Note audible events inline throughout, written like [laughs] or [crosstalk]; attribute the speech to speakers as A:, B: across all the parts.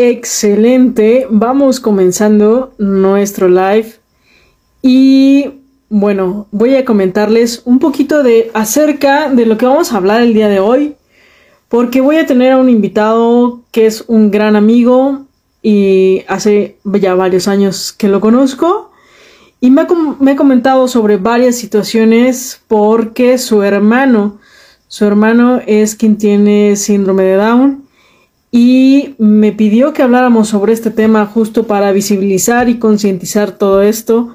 A: Excelente, vamos comenzando nuestro live. Y bueno, voy a comentarles un poquito de acerca de lo que vamos a hablar el día de hoy, porque voy a tener a un invitado que es un gran amigo y hace ya varios años que lo conozco. Y me ha, me ha comentado sobre varias situaciones porque su hermano, su hermano es quien tiene síndrome de Down y me pidió que habláramos sobre este tema justo para visibilizar y concientizar todo esto,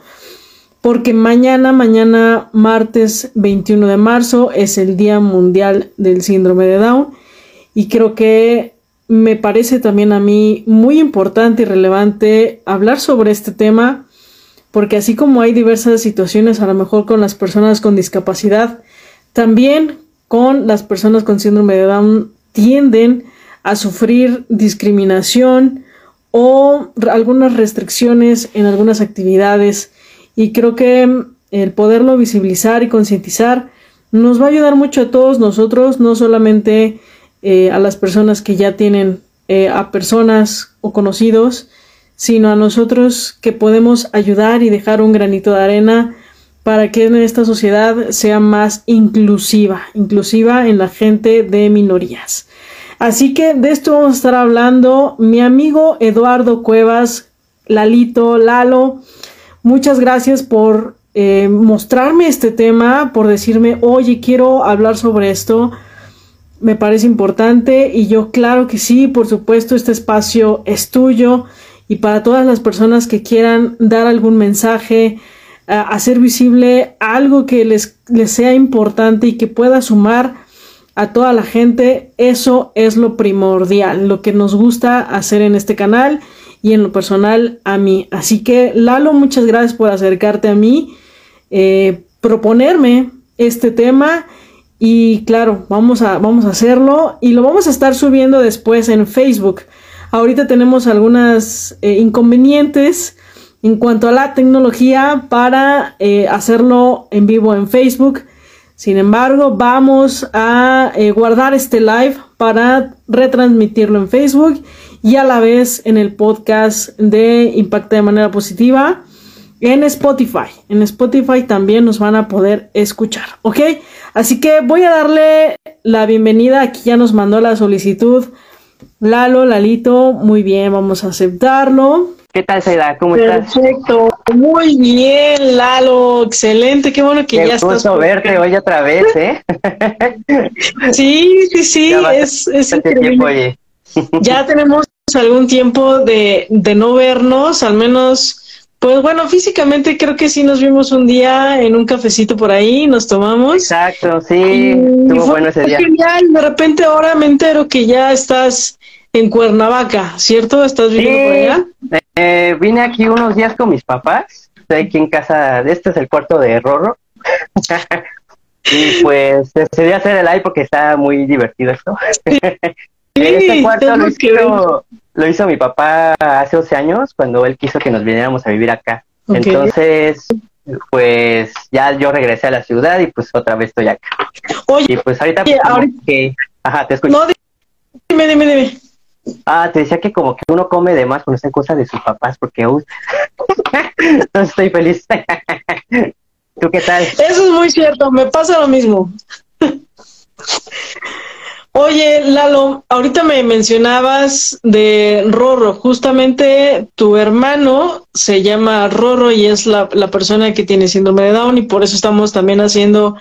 A: porque mañana, mañana martes 21 de marzo es el Día Mundial del Síndrome de Down y creo que me parece también a mí muy importante y relevante hablar sobre este tema, porque así como hay diversas situaciones a lo mejor con las personas con discapacidad, también con las personas con síndrome de Down tienden a sufrir discriminación o algunas restricciones en algunas actividades. Y creo que el poderlo visibilizar y concientizar nos va a ayudar mucho a todos nosotros, no solamente eh, a las personas que ya tienen eh, a personas o conocidos, sino a nosotros que podemos ayudar y dejar un granito de arena para que en esta sociedad sea más inclusiva, inclusiva en la gente de minorías. Así que de esto vamos a estar hablando. Mi amigo Eduardo Cuevas, Lalito, Lalo, muchas gracias por eh, mostrarme este tema, por decirme, oye, quiero hablar sobre esto. Me parece importante y yo claro que sí, por supuesto, este espacio es tuyo y para todas las personas que quieran dar algún mensaje, hacer visible algo que les, les sea importante y que pueda sumar a toda la gente, eso es lo primordial, lo que nos gusta hacer en este canal y en lo personal a mí. Así que Lalo, muchas gracias por acercarte a mí, eh, proponerme este tema y claro, vamos a, vamos a hacerlo y lo vamos a estar subiendo después en Facebook. Ahorita tenemos algunas eh, inconvenientes en cuanto a la tecnología para eh, hacerlo en vivo en Facebook sin embargo, vamos a eh, guardar este live para retransmitirlo en Facebook y a la vez en el podcast de Impacta de manera positiva en Spotify. En Spotify también nos van a poder escuchar, ¿ok? Así que voy a darle la bienvenida. Aquí ya nos mandó la solicitud Lalo, Lalito. Muy bien, vamos a aceptarlo.
B: ¿Qué tal, Saida? ¿Cómo estás?
A: Perfecto, muy bien, Lalo, excelente, qué bueno que ya estás.
B: Qué verte hoy otra vez, ¿eh? [laughs]
A: sí, sí, sí, es, es increíble. [laughs] ya tenemos algún tiempo de, de no vernos, al menos, pues bueno, físicamente creo que sí nos vimos un día en un cafecito por ahí, nos tomamos.
B: Exacto, sí, bueno ese día.
A: Genial, de repente ahora me entero que ya estás en Cuernavaca, ¿cierto? ¿Estás viviendo por allá?
B: Eh, vine aquí unos días con mis papás. Estoy aquí en casa. Este es el cuarto de Rorro. [laughs] y pues decidí hacer el live porque está muy divertido esto. [laughs] este cuarto lo hizo, lo hizo, mi papá hace 12 años cuando él quiso que nos viniéramos a vivir acá. Entonces, pues ya yo regresé a la ciudad y pues otra vez estoy acá.
A: Oye,
B: y pues ahorita, pues, que, ajá, te escucho.
A: No, dime, dime, dime.
B: Ah, te decía que como que uno come de más con esa cosa de sus papás, porque uh, [laughs] estoy feliz. [laughs] ¿Tú qué tal? Eso
A: es muy cierto, me pasa lo mismo. [laughs] Oye, Lalo, ahorita me mencionabas de Rorro. Justamente tu hermano se llama Rorro y es la, la persona que tiene síndrome de Down y por eso estamos también haciendo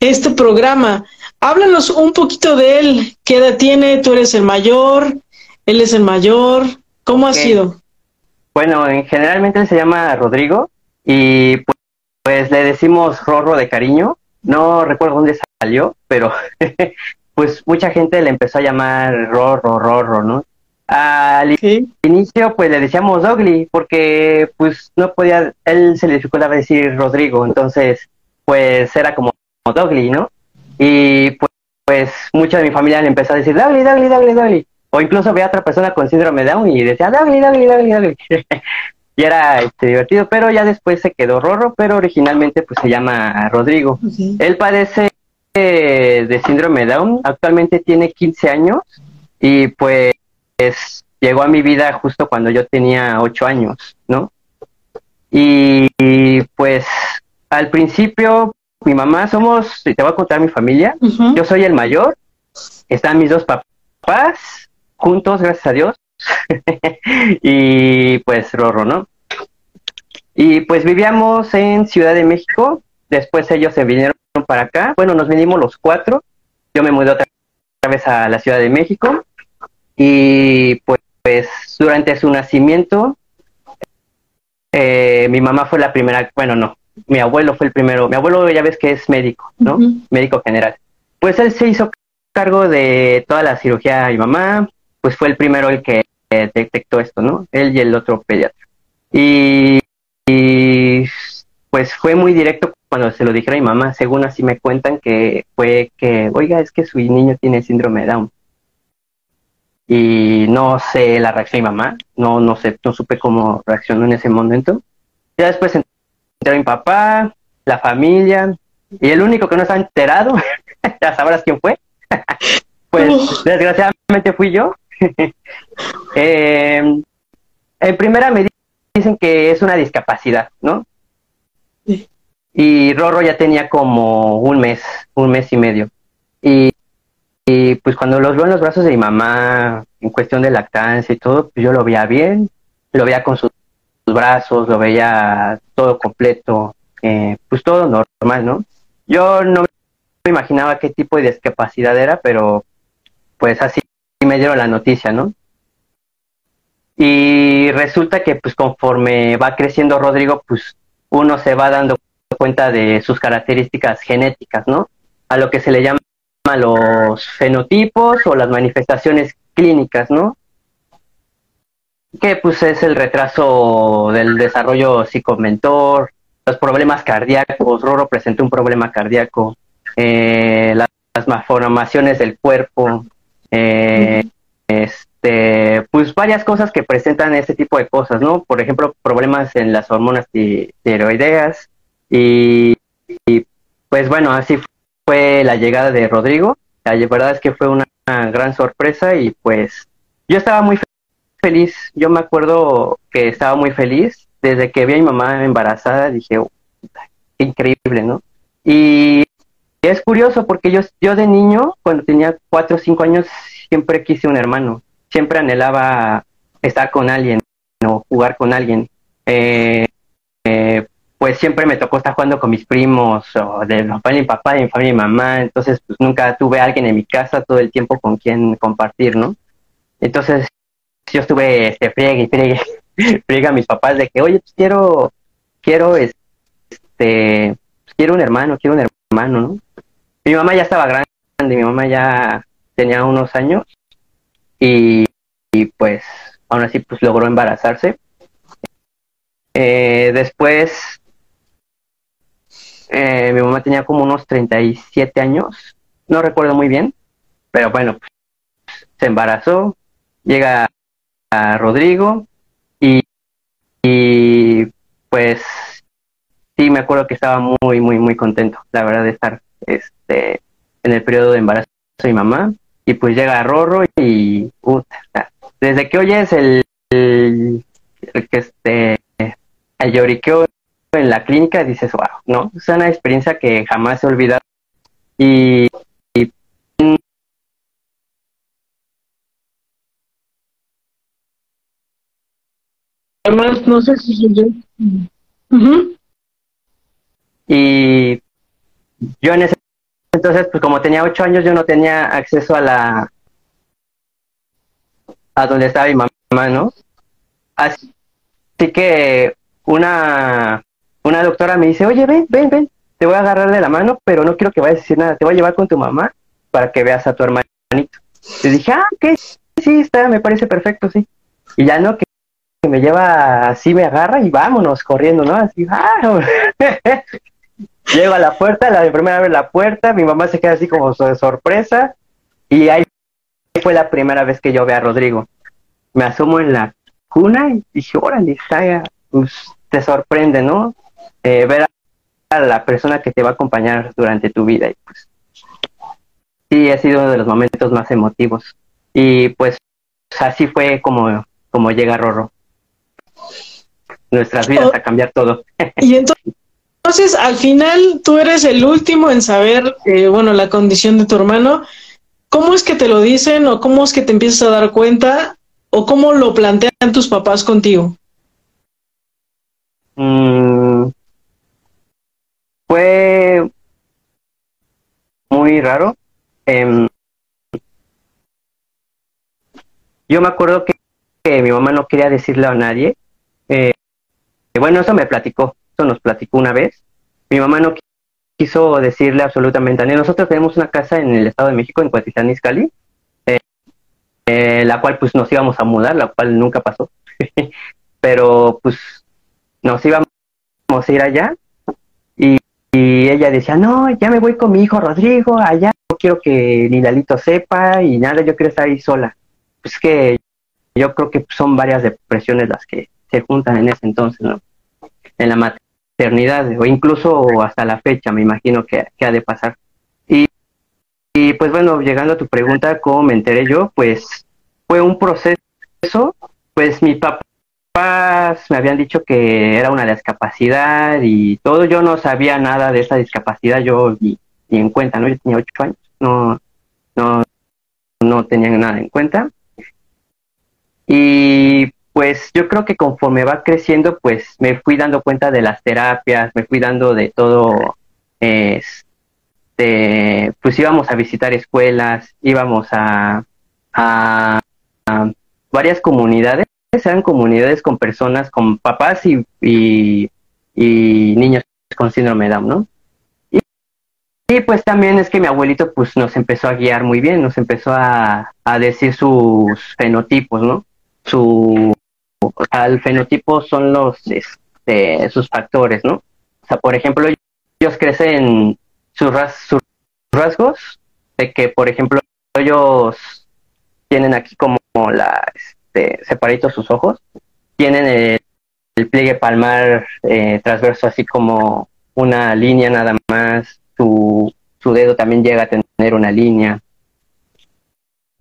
A: este programa. Háblanos un poquito de él. ¿Qué edad tiene? ¿Tú eres el mayor? Él es el mayor. ¿Cómo ha sido?
B: Bueno, generalmente él se llama Rodrigo y pues, pues, le decimos Rorro de cariño. No recuerdo dónde salió, pero [laughs] pues mucha gente le empezó a llamar Rorro, Rorro, ¿no? Al inicio pues le decíamos Dogly porque pues no podía, él se le dificultaba decir Rodrigo, entonces pues era como Dogly, ¿no? Y pues, pues mucha de mi familia le empezó a decir Dogly, Dogly, Dogly, Dogly. O incluso veía a otra persona con síndrome Down y decía, dale, dale, dale, dale. [laughs] y era este, divertido, pero ya después se quedó Rorro, pero originalmente pues se llama Rodrigo. Él padece de síndrome de Down, actualmente tiene 15 años y pues llegó a mi vida justo cuando yo tenía ocho años, ¿no? Y, pues al principio mi mamá somos, te voy a contar mi familia, yo soy el mayor, están mis dos papás juntos, gracias a Dios, [laughs] y pues Rorro, ¿no? Y pues vivíamos en Ciudad de México, después ellos se vinieron para acá, bueno, nos vinimos los cuatro, yo me mudé otra vez a la Ciudad de México. Y pues, durante su nacimiento eh, mi mamá fue la primera, bueno, no, mi abuelo fue el primero, mi abuelo ya ves que es médico, ¿no? Médico general. Pues él se hizo cargo de toda la cirugía de mi mamá, pues fue el primero el que detectó esto, ¿no? Él y el otro pediatra. Y, y pues fue muy directo cuando se lo dijeron a mi mamá, según así me cuentan que fue que, oiga, es que su niño tiene síndrome de Down. Y no sé la reacción de mi mamá, no, no sé, no supe cómo reaccionó en ese momento. Ya después entró mi papá, la familia, y el único que no está enterado, [laughs] ya sabrás quién fue, [laughs] pues desgraciadamente fui yo. [laughs] eh, en primera me dicen que es una discapacidad, ¿no? Y Rorro ya tenía como un mes, un mes y medio. Y, y, pues cuando los veo en los brazos de mi mamá, en cuestión de lactancia y todo, pues yo lo veía bien, lo veía con sus, brazos, lo veía todo completo, eh, pues todo normal, ¿no? Yo no me imaginaba qué tipo de discapacidad era, pero pues así me dieron la noticia, ¿no? Y resulta que pues conforme va creciendo Rodrigo, pues uno se va dando cuenta de sus características genéticas, ¿no? A lo que se le llama los fenotipos o las manifestaciones clínicas, ¿no? Que pues es el retraso del desarrollo psicomentor, los problemas cardíacos, Roro presenta un problema cardíaco, eh, las, malformaciones del cuerpo, eh, este, pues varias cosas que presentan este tipo de cosas, ¿no? Por ejemplo, problemas en las hormonas tiroideas, y, pues bueno, así fue la llegada de Rodrigo. La verdad es que fue una, gran sorpresa y pues yo estaba muy feliz. Yo me acuerdo que estaba muy feliz. Desde que vi a mi mamá embarazada dije, oh, qué increíble, ¿no? Y es curioso porque yo, yo de niño, cuando tenía cuatro o cinco años, siempre quise un hermano. Siempre anhelaba estar con alguien o jugar con alguien. Eh, eh, pues siempre me tocó estar jugando con mis primos, o de mi papá y mi papá, de mi familia y mamá, entonces pues nunca tuve alguien en mi casa todo el tiempo con quien compartir, ¿no? Entonces yo estuve este, friegue y friegue, [laughs] friegue a mis papás de que, oye, pues quiero, quiero, este, pues, quiero un hermano, quiero un hermano, ¿no? Mi mamá ya estaba grande, mi mamá ya tenía unos años y, pues aún así pues logró embarazarse. Eh, después eh, mi mamá tenía como unos 37 años, no recuerdo muy bien, pero bueno, pues, se embarazó, llega a Rodrigo y, y pues sí me acuerdo que estaba muy, muy, muy contento, la verdad, de estar este, en el periodo de embarazo de mi mamá. Y pues llega Rorro y desde que oyes el, el, el que este el lloriqueo en la clínica dices, wow, ¿no? Es una experiencia que jamás he olvidado. Y,
A: además, no sé si yo...
B: Y yo en ese entonces, pues como tenía ocho años, yo no tenía acceso a la... a donde estaba mi mamá, ¿no? Así que una una doctora me dice, oye, ven, ven, ven, te voy a agarrar de la mano, pero no quiero que vayas a decir nada, te voy a llevar con tu mamá para que veas a tu hermanito. Y dije, ah, ok, sí, está, me parece perfecto, sí. Y ya no, que me lleva así, me agarra y vámonos corriendo, ¿no? Así, ah, [laughs] Llego a la puerta, la primera vez la puerta, mi mamá se queda así como de sorpresa y ahí fue la primera vez que yo veo a Rodrigo. Me asomo en la cuna y dije, órale, está, pues, te sorprende, ¿no? Eh, ver a la persona que te va a acompañar durante tu vida. Y pues sí, ha sido uno de los momentos más emotivos. Y pues así fue como, como llega Rorro. Nuestras vidas oh. a cambiar todo.
A: y entonces, al final, tú eres el último en saber, eh, bueno, la condición de tu hermano. ¿Cómo es que te lo dicen o cómo es que te empiezas a dar cuenta o cómo lo plantean tus papás contigo?
B: Mm, fue muy raro. Em, yo me acuerdo que, mi mamá no quería decirle a nadie. Eh, bueno, eso me platicó, eso nos platicó una vez. Mi mamá no quiso decirle absolutamente a nadie. Nosotros tenemos una casa en el Estado de México, en Cuatitlán Izcalli, eh, eh, la cual pues nos íbamos a mudar, la cual nunca pasó. [laughs] Pero pues nos íbamos a ir allá y, y, ella decía, no, ya me voy con mi hijo Rodrigo allá, no quiero que ni Lalito sepa y nada, yo quiero estar ahí sola pues que yo creo que son varias depresiones las que se juntan en ese entonces, ¿no? En la maternidad, o incluso hasta la fecha, me imagino que, ha de pasar. Y, y pues bueno, llegando a tu pregunta, ¿cómo me enteré yo? Pues fue un proceso, pues mi papá me habían dicho que era una discapacidad y todo, yo no sabía nada de esa discapacidad, yo ni, ni en cuenta, ¿no? Yo tenía ocho años, no, no, no tenía nada en cuenta. Y pues yo creo que conforme va creciendo, pues me fui dando cuenta de las terapias, me fui dando de todo, este, pues íbamos a visitar escuelas, íbamos a, a, varias comunidades, eran comunidades con personas, con papás y, y, niños con síndrome de Down, ¿no? Y, y, pues también es que mi abuelito pues nos empezó a guiar muy bien, nos empezó a, a decir sus fenotipos, ¿no? su al fenotipo son los este, sus factores, ¿no? O sea, por ejemplo, ellos crecen sus, sus rasgos de que, por ejemplo, ellos tienen aquí como la este, separaditos sus ojos, tienen el, pliegue palmar eh, transverso así como una línea nada más, su, su dedo también llega a tener una línea,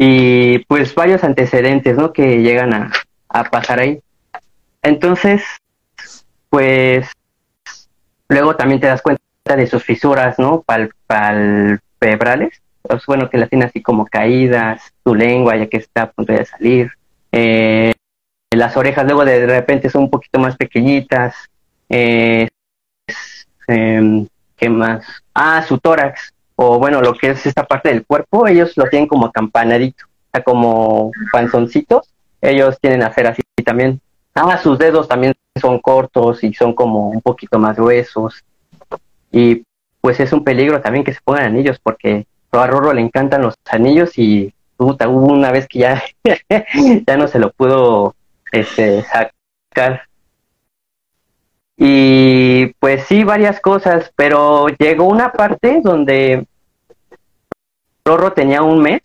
B: y pues varios antecedentes, ¿no? Que llegan a, pasar ahí. Entonces, pues luego también te das cuenta de sus fisuras, ¿no? Palpebrales. Pues, bueno, que las tiene así como caídas, su lengua ya que está a punto de salir. Eh, las orejas luego de, repente son un poquito más pequeñitas. Eh, em, ¿Qué más? Ah, su tórax o bueno, lo que es esta parte del cuerpo, ellos lo tienen como acampanadito, o sea, como panzoncitos, ellos tienen a hacer así también. Ah, sus dedos también son cortos y son como un poquito más gruesos. Y pues es un peligro también que se pongan anillos porque a Rorro le encantan los anillos y hubo una vez que ya, [laughs] ya no se lo pudo este, sacar. Y pues sí, varias cosas, pero llegó una parte donde Rorro tenía un mes.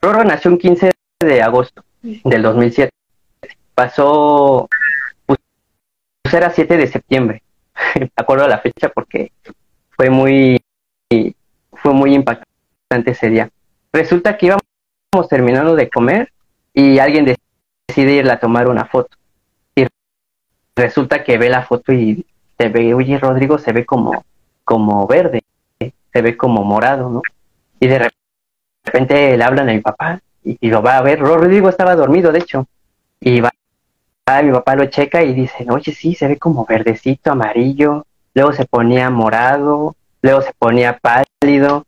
B: Rorro nació un 15 de agosto del 2007. Pasó, pues era 7 de septiembre. Me [laughs] acuerdo la fecha porque fue muy, fue muy impactante ese día. Resulta que íbamos terminando de comer y alguien decide ir a tomar una foto. Y resulta que ve la foto y se ve, oye, Rodrigo se ve como, como verde, se ve como morado, ¿no? Y de repente le hablan a mi papá y, lo va a ver. Rodrigo estaba dormido, de hecho. Y va, a mi papá lo checa y dice, oye, sí, se ve como verdecito, amarillo. Luego se ponía morado, luego se ponía pálido.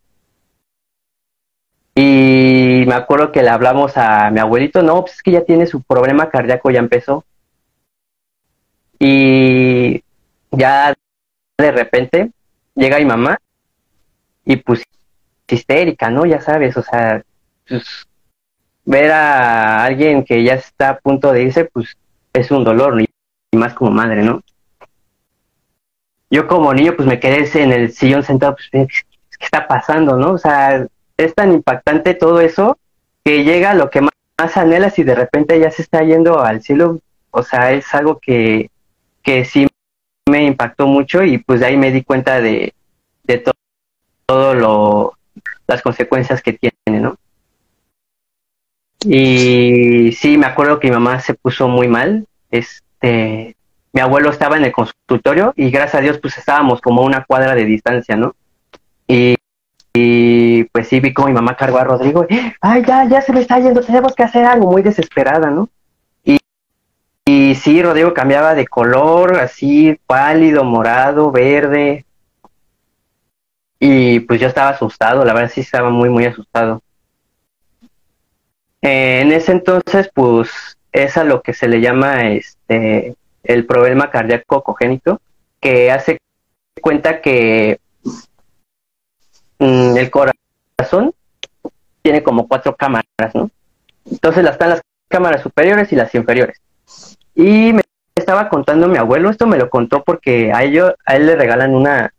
B: Y me acuerdo que le hablamos a mi abuelito, no, pues es que ya tiene su problema cardíaco, ya empezó. Y ya de repente llega mi mamá y pues histérica, ¿no? Ya sabes, o sea, pues, ver a alguien que ya está a punto de irse, pues es un dolor, y más como madre, ¿no? Yo como niño, pues me quedé en el sillón sentado, pues, ¿qué está pasando, no? O sea, es tan impactante todo eso que llega a lo que más, anhelas y de repente ya se está yendo al cielo, o sea, es algo que, que sí me impactó mucho y pues ahí me di cuenta de, de todo, todo lo, las consecuencias que tiene, ¿no? Y sí, me acuerdo que mi mamá se puso muy mal. Este, mi abuelo estaba en el consultorio y gracias a Dios pues estábamos como a una cuadra de distancia, ¿no? Y, pues sí vi como mi mamá cargó a Rodrigo, ay, ya, ya se me está yendo, tenemos que hacer algo, muy desesperada, ¿no? Y, y sí, Rodrigo cambiaba de color, así pálido, morado, verde. Y pues yo estaba asustado, la verdad sí estaba muy, muy asustado. Eh, en ese entonces, pues es a lo que se le llama este el problema cardíaco congénito, que hace cuenta que mm, el corazón tiene como cuatro cámaras, ¿no? Entonces están las cámaras superiores y las inferiores. Y me estaba contando mi abuelo, esto me lo contó porque a, ellos, a él le regalan una,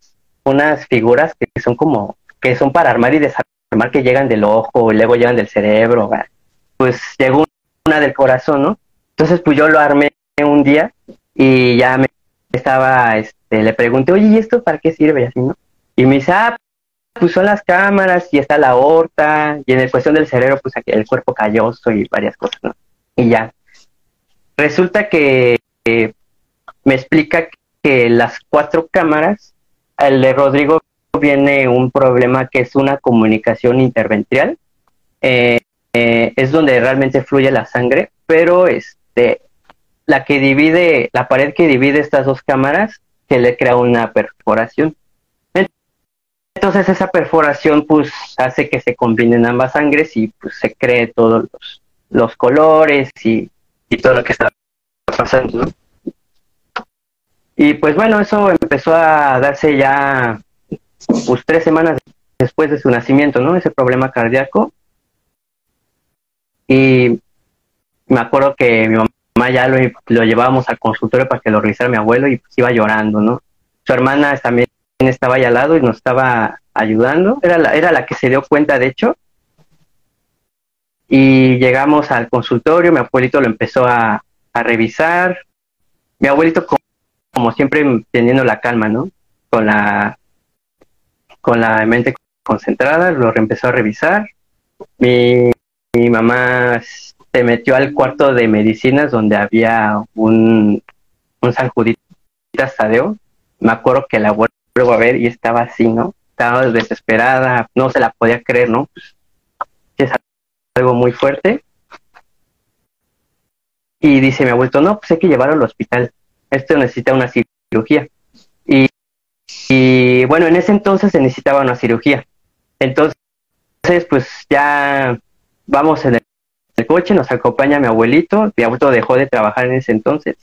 B: unas figuras que son como, que son para armar y desarmar, que llegan del ojo y luego llegan del cerebro. Pues llegó una del corazón, ¿no? Entonces pues yo lo armé un día y ya me estaba, este, le pregunté, oye, ¿y esto para qué sirve? Y así, ¿no? Y me dice, ah, pues son las cámaras y está la aorta y en el cuestión del cerebro, pues aquí el cuerpo calloso y varias cosas, ¿no? Y ya. Resulta que me explica que las cuatro cámaras, el de Rodrigo viene un problema que es una comunicación interventrial, eh, eh, es donde realmente fluye la sangre, pero este la que divide, la pared que divide estas dos cámaras, que le crea una perforación. Entonces esa perforación pues hace que se combinen ambas sangres y pues se cree todos los, colores y, todo lo que está pasando. Y pues bueno, eso empezó a darse ya pues tres semanas después de su nacimiento, ¿no? Ese problema cardíaco. Y me acuerdo que mi mamá ya lo, llevábamos al consultorio para que lo revisara mi abuelo y pues iba llorando, ¿no? Su hermana también estaba ahí al lado y nos estaba ayudando, era la, era la que se dio cuenta, de hecho. Y llegamos al consultorio, mi abuelito lo empezó a, revisar. Mi abuelito, como, siempre, teniendo la calma, ¿no? Con la, con la mente concentrada, lo empezó a revisar. Mi, mi mamá se metió al cuarto de medicinas donde había un, un San Judito Tadeo. Me acuerdo que la vuelvo a ver y estaba así, ¿no? Estaba desesperada, no se la podía creer, ¿no? Es algo muy fuerte. Y dice mi abuelo, no, pues hay que llevarlo al hospital. Esto necesita una cirugía. Y, y bueno, en ese entonces se necesitaba una cirugía. Entonces, pues ya vamos en el coche, nos acompaña mi abuelito, mi abuelito dejó de trabajar en ese entonces.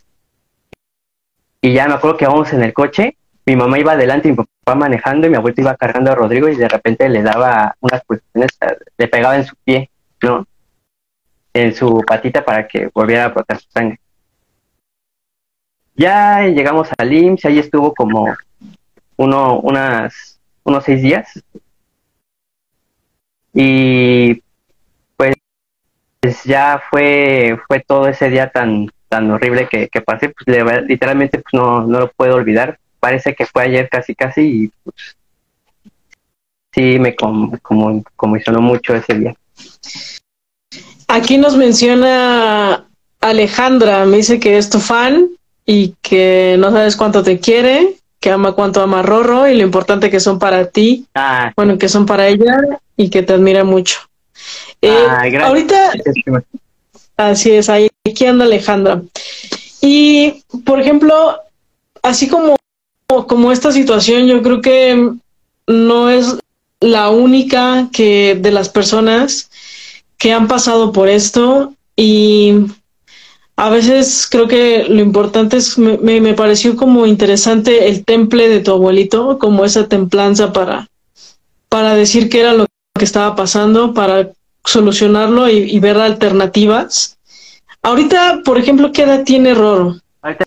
B: Y ya me acuerdo que vamos en el coche, mi mamá iba adelante y mi papá manejando y mi abuelito iba cargando a Rodrigo y de repente le daba unas cuestiones, le pegaba en su pie, ¿no? En su patita para que volviera a brotar su sangre. Ya llegamos al IMSS, ahí estuvo como uno, unas, unos seis días. Y pues ya fue, fue todo ese día tan, tan horrible que, pasé, pues literalmente pues no, no lo puedo olvidar. Parece que fue ayer casi casi y pues sí me como, como, mucho ese día.
A: Aquí nos menciona Alejandra, me dice que es tu fan y que no sabes cuánto te quiere, que ama cuánto ama Rorro y lo importante que son para ti, ah, bueno, que son para ella y que te admira mucho. Eh, ahorita, así es, ahí aquí anda Alejandra. Y, por ejemplo, así como, como esta situación, yo creo que no es la única que de las personas que han pasado por esto y a veces creo que lo importante es, me, me, pareció como interesante el temple de tu abuelito, como esa templanza para, para decir qué era lo que estaba pasando, para solucionarlo y, ver alternativas. Ahorita, por ejemplo, ¿qué edad tiene Roro?
B: Ahorita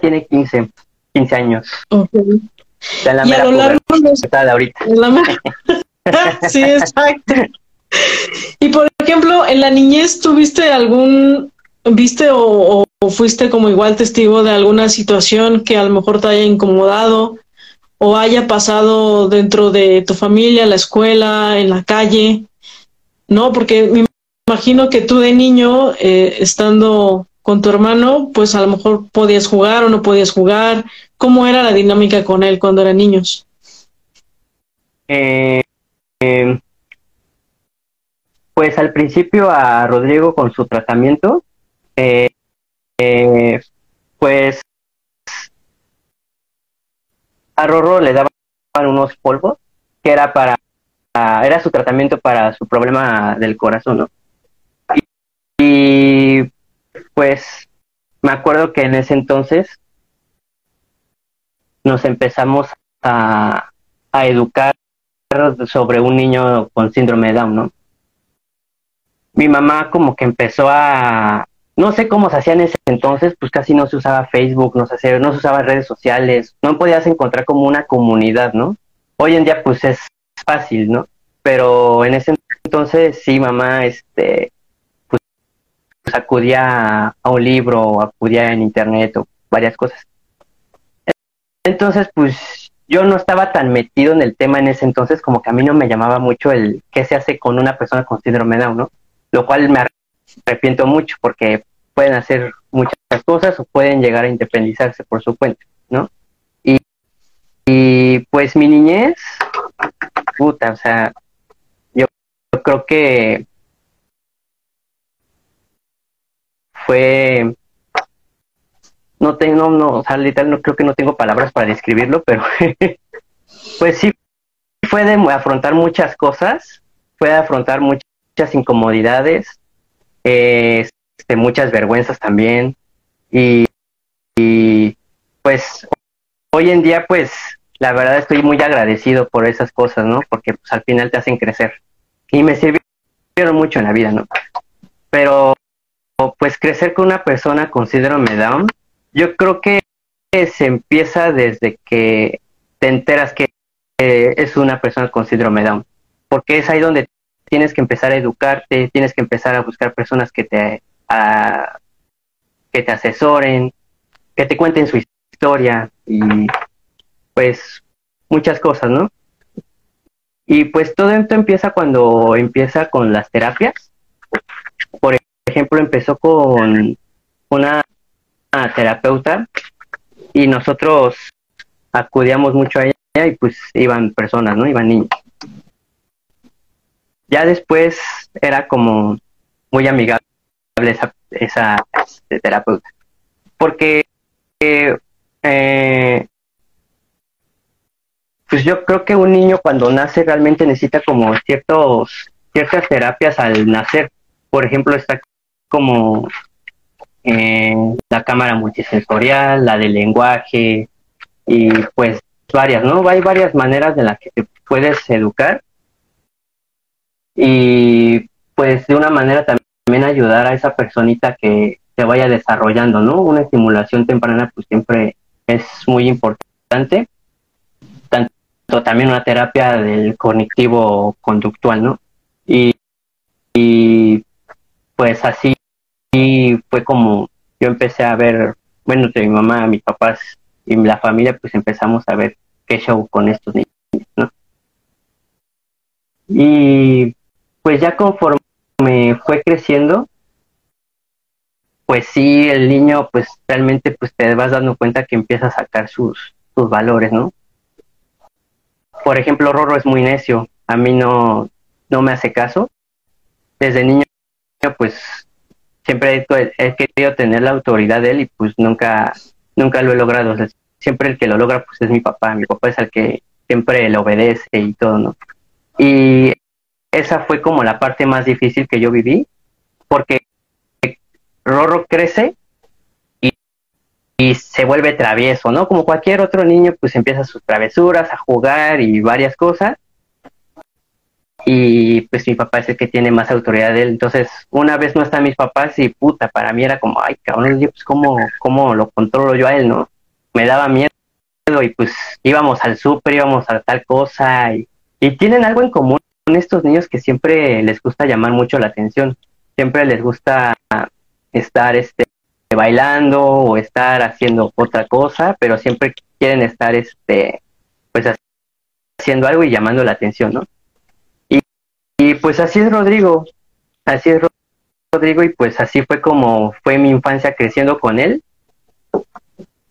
B: tiene 15, 15 años.
A: y a lo largo de ahorita. [laughs] sí, exacto. Y por ejemplo, en la niñez, ¿tuviste algún, viste o, fuiste como igual testigo de alguna situación que a lo mejor te haya incomodado o haya pasado dentro de tu familia, la escuela, en la calle? No, porque me imagino que tú de niño, eh, estando con tu hermano, pues a lo mejor podías jugar o no podías jugar. ¿Cómo era la dinámica con él cuando eran niños?
B: Eh, em, pues al principio a Rodrigo con su tratamiento, eh, eh, pues a Rorro le daban unos polvos que era para era su tratamiento para su problema del corazón, ¿no? Y, pues me acuerdo que en ese entonces nos empezamos a, educar sobre un niño con síndrome de Down, ¿no? Mi mamá como que empezó a, no sé cómo se hacía en ese entonces, pues casi no se usaba Facebook, no se, no se redes sociales, no podías encontrar como una comunidad, ¿no? Hoy en día pues es fácil, ¿no? Pero en ese entonces sí, mamá, este, pues, acudía a un libro, acudía en internet o varias cosas. Entonces, pues yo no estaba tan metido en el tema en ese entonces, como que a mí no me llamaba mucho el qué se hace con una persona con síndrome Down, ¿no? Lo cual me arrepiento mucho porque pueden hacer muchas cosas o pueden llegar a independizarse por su cuenta, ¿no? Y, y pues mi niñez, puta, o sea, yo, creo que fue no tengo no, o sea literal no creo que no tengo palabras para describirlo pero [laughs] pues sí fue de afrontar muchas cosas fue de afrontar muchas incomodidades este, muchas vergüenzas también. Y, pues hoy en día, pues la verdad estoy muy agradecido por esas cosas, ¿no? Porque pues, al final te hacen crecer. Y me sirvieron mucho en la vida, ¿no? Pero pues crecer con una persona con síndrome Down, yo creo que se empieza desde que te enteras que es una persona con síndrome Down, porque es ahí donde tienes que empezar a educarte, tienes que empezar a buscar personas que te, que te asesoren, que te cuenten su historia y pues muchas cosas, ¿no? Y pues todo esto empieza cuando empieza con las terapias. Por ejemplo, empezó con una, terapeuta y nosotros acudíamos mucho a ella y pues iban personas, ¿no? Iban niños. Ya después era como muy amigable esa, esa este, terapeuta. Porque eh, pues yo creo que un niño cuando nace realmente necesita como ciertos ciertas terapias al nacer. Por ejemplo, está como eh, la cámara multisensorial, la del lenguaje y pues varias, ¿no? Hay varias maneras de las que te puedes educar y pues de una manera también ayudar a esa personita que se vaya desarrollando, ¿no? Una estimulación temprana pues siempre es muy importante, también una terapia del cognitivo conductual, ¿no? Y, y pues así fue como yo empecé a ver, bueno, de mi mamá, mis papás y la familia, pues empezamos a ver qué show con estos niños, ¿no? Y pues ya conforme fue creciendo, pues sí, el niño, pues realmente, pues te vas dando cuenta que empieza a sacar sus, sus valores, ¿no? Por ejemplo, Rorro es muy necio, a mí no, no me hace caso. Desde niño, pues siempre he, querido tener la autoridad de él y pues nunca, nunca lo he logrado. siempre el que lo logra, pues es mi papá. Mi papá es el que siempre le obedece y todo, ¿no? Y esa fue como la parte más difícil que yo viví, porque Rorro crece y, se vuelve travieso, ¿no? Como cualquier otro niño, pues empieza sus travesuras, a jugar y varias cosas. Y pues mi papá es el que tiene más autoridad de él. Entonces, una vez no están mis papás y puta, para mí era como, ay, cabrón, pues cómo, lo controlo yo a él, ¿no? Me daba miedo y pues íbamos al súper, íbamos a tal cosa y, y tienen algo en común son estos niños que siempre les gusta llamar mucho la atención, siempre les gusta estar este bailando o estar haciendo otra cosa, pero siempre quieren estar este pues haciendo algo y llamando la atención, ¿no? Y, y pues así es Rodrigo. así es Rodrigo y pues así fue como fue mi infancia creciendo con él.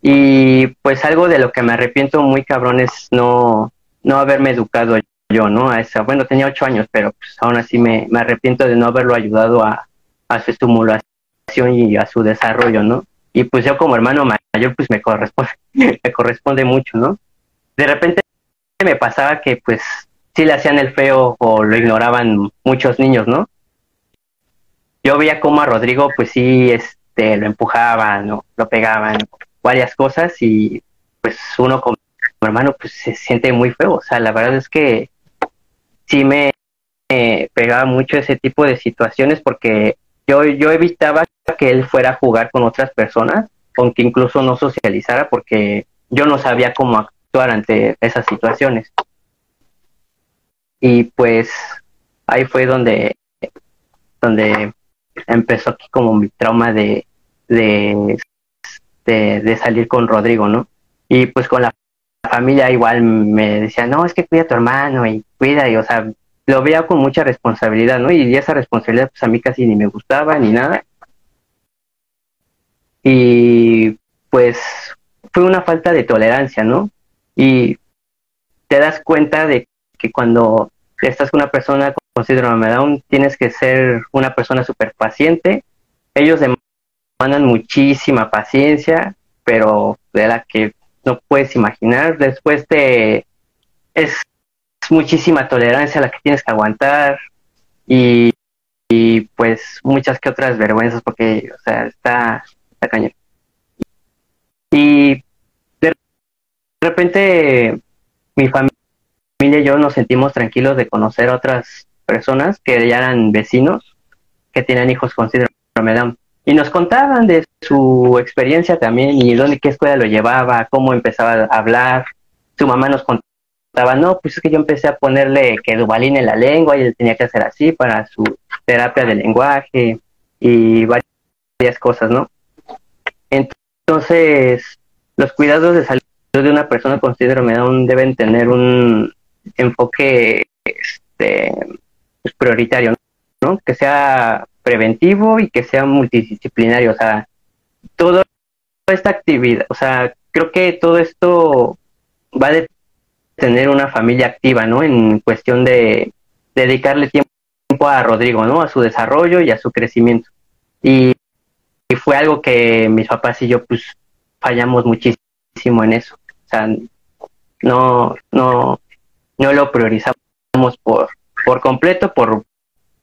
B: Y pues algo de lo que me arrepiento muy cabrón es no, no haberme educado yo, ¿no? A esa, bueno, tenía ocho años, pero pues aún así me, me arrepiento de no haberlo ayudado a, a su estimulación y a su desarrollo, ¿no? Y pues yo como hermano mayor pues me corresponde, [laughs] me corresponde mucho, ¿no? De repente me pasaba que pues sí le hacían el feo o lo ignoraban muchos niños, ¿no? Yo veía como a Rodrigo pues sí este lo empujaban, ¿no? lo pegaban, varias cosas y pues uno como hermano pues se siente muy feo, o sea, la verdad es que sí me pegaba mucho ese tipo de situaciones porque yo, yo evitaba que él fuera a jugar con otras personas, aunque incluso no socializara, porque yo no sabía cómo actuar ante esas situaciones. Y pues ahí fue donde, donde empezó aquí como mi trauma de, de, de, salir con Rodrigo, ¿no? Y pues con la familia igual me decía, no, es que cuida a tu hermano y cuida, y o sea, lo veía con mucha responsabilidad, ¿no? Y esa responsabilidad pues a mí casi ni me gustaba ni nada. Y pues fue una falta de tolerancia, ¿no? Y te das cuenta de que cuando estás con una persona con síndrome de Down, tienes que ser una persona súper paciente. Ellos demandan muchísima paciencia, pero de la que no puedes imaginar. Después te es muchísima tolerancia la que tienes que aguantar y, pues muchas que otras vergüenzas porque, o sea, está, está cañón. Y de repente mi familia y yo nos sentimos tranquilos de conocer a otras personas que ya eran vecinos, que tenían hijos con síndrome Down. Y nos contaban de su experiencia también y dónde, qué escuela lo llevaba, cómo empezaba a hablar. Su mamá nos contaba estaba, no, pues es que yo empecé a ponerle que dubalín en la lengua y él tenía que hacer así para su terapia de lenguaje y varias cosas, ¿no? Entonces, los cuidados de salud de una persona con síndrome Down deben tener un enfoque este, pues, prioritario, ¿no? Que sea preventivo y que sea multidisciplinario, o sea, toda esta actividad, o sea, creo que todo esto va a tener una familia activa, ¿no? En cuestión de dedicarle tiempo a Rodrigo, ¿no? A su desarrollo y a su crecimiento. Y, fue algo que mis papás y yo, pues, fallamos muchísimo en eso. O sea, no, no, no lo priorizamos por, por completo, por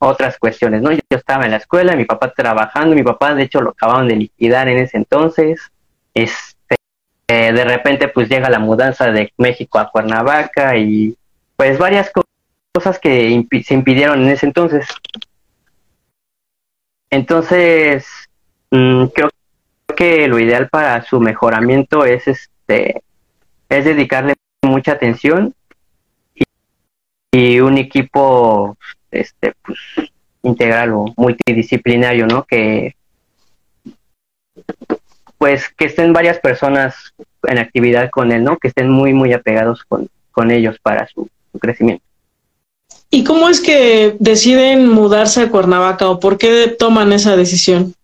B: otras cuestiones, ¿no? Yo estaba en la escuela, mi papá trabajando, mi papá, de hecho, lo acababan de liquidar en ese entonces. Es, eh, de repente pues llega la mudanza de México a Cuernavaca y pues varias cosas que se impidieron en ese entonces. Entonces, mm, creo que lo ideal para su mejoramiento es este es dedicarle mucha atención y, y un equipo este pues integral o multidisciplinario, ¿no? Que pues que estén varias personas en actividad con él, ¿no? Que estén muy, muy apegados con, con ellos para su, crecimiento.
A: ¿Y cómo es que deciden mudarse a Cuernavaca o por qué toman esa decisión?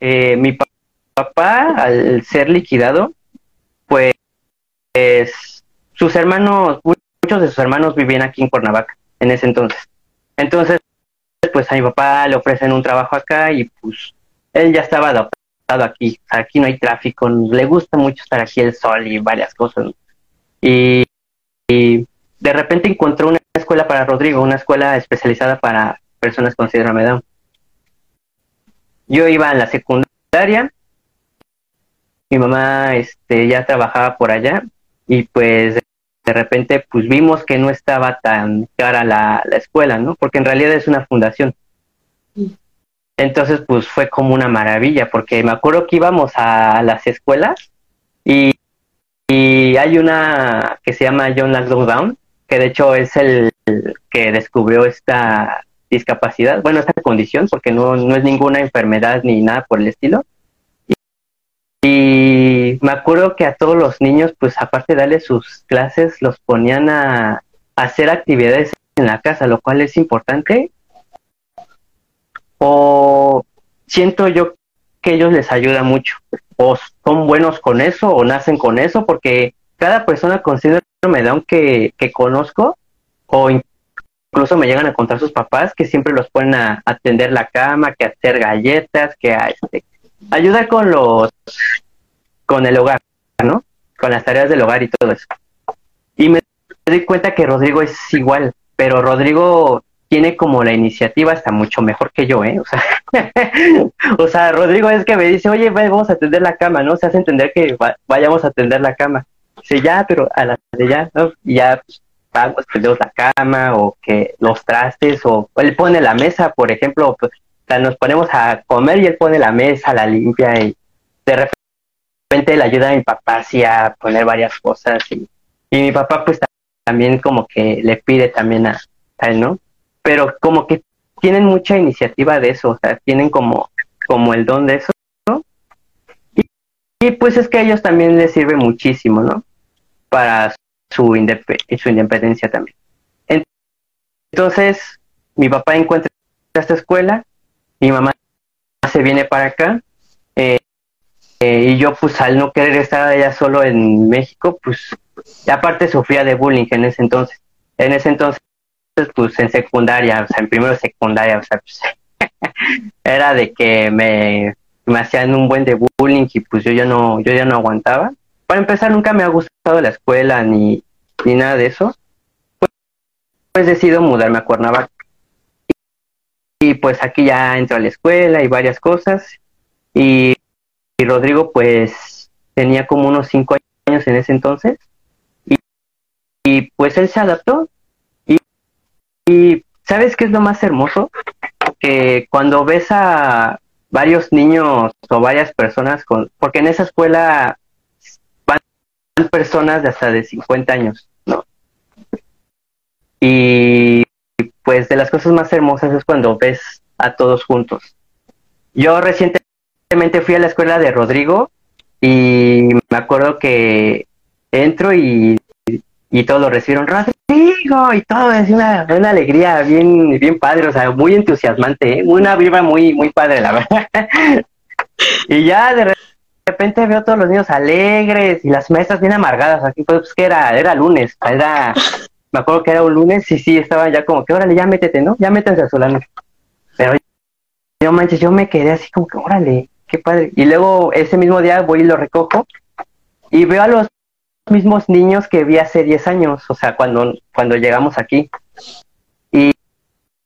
B: Eh, mi papá, al ser liquidado, pues sus hermanos, muchos de sus hermanos vivían aquí en Cuernavaca en ese entonces. Entonces, pues a mi papá le ofrecen un trabajo acá y pues él ya estaba adaptado aquí, aquí no hay tráfico, le gusta mucho estar aquí el sol y varias cosas. Y, de repente encontró una escuela para Rodrigo, una escuela especializada para personas con síndrome. Yo iba en la secundaria, mi mamá este, ya trabajaba por allá y pues de repente pues vimos que no estaba tan cara la, la escuela, ¿no? Porque en realidad es una fundación. Entonces, pues fue como una maravilla, porque me acuerdo que íbamos a las escuelas y, hay una que se llama John Down, que de hecho es el que descubrió esta discapacidad, bueno, esta condición, porque no, no es ninguna enfermedad ni nada por el estilo. Y, me acuerdo que a todos los niños, pues aparte de darle sus clases, los ponían a hacer actividades en la casa, lo cual es importante o siento yo que ellos les ayuda mucho, o son buenos con eso, o nacen con eso, porque cada persona con síndrome de Down que, que conozco, o incluso me llegan a contar sus papás, que siempre los ponen a atender la cama, que hacer galletas, que a, este, ayuda con los, con el hogar, ¿no? Con las tareas del hogar y todo eso. Y me doy cuenta que Rodrigo es igual, pero Rodrigo tiene como la iniciativa hasta mucho mejor que yo, ¿eh? O sea, [laughs] o sea Rodrigo es que me dice, oye, vamos a atender la cama, ¿no? Se hace entender que vayamos a atender la cama. Dice, ya, pero a la de ya, ¿no? Y ya pues, vamos, tendemos la cama o que los trastes o, él pone la mesa, por ejemplo, pues, nos ponemos a comer y él pone la mesa, la limpia y de repente le ayuda a mi papá así a poner varias cosas y, y mi papá pues también como que le pide también a, él, ¿no? Pero como que tienen mucha iniciativa de eso, o sea, tienen como, como el don de eso. Y, pues es que a ellos también les sirve muchísimo, ¿no? Para su, su independencia también. Entonces, mi papá encuentra esta escuela, mi mamá se viene para acá, eh, eh, y yo pues al no querer estar allá solo en México, pues aparte sufría de bullying en ese entonces. En ese entonces, pues en secundaria, o sea, en primero secundaria, o sea, pues, [laughs] era de que me, me hacían un buen de bullying y pues yo ya no, yo ya no aguantaba. Para empezar, nunca me ha gustado la escuela ni, ni nada de eso. Pues, pues decido mudarme a Cuernavaca. Y, pues aquí ya entro a la escuela y varias cosas. Y, y Rodrigo pues tenía como unos cinco años en ese entonces y pues él se adaptó. Y, ¿sabes qué es lo más hermoso? Que cuando ves a varios niños o varias personas con, porque en esa escuela van personas de hasta de 50 años, ¿no? Y pues de las cosas más hermosas es cuando ves a todos juntos. Yo recientemente fui a la escuela de Rodrigo y me acuerdo que entro y y todos lo recibieron, Rodrigo, y todo, es una, una alegría bien, bien padre, o sea, muy entusiasmante, ¿eh? una vibra muy, muy padre, la [laughs] verdad. y ya de repente veo todos los niños alegres y las mesas bien amargadas, aquí pues que era, era lunes, era, me acuerdo que era un lunes, y sí, estaban ya como que, órale, ya métete, ¿no? Ya métanse a su lana. Pero yo manches, yo me quedé así como que, órale, qué padre. Y luego ese mismo día voy y lo recojo y veo a los mismos niños que vi hace 10 años, o sea, cuando, cuando llegamos aquí. Y,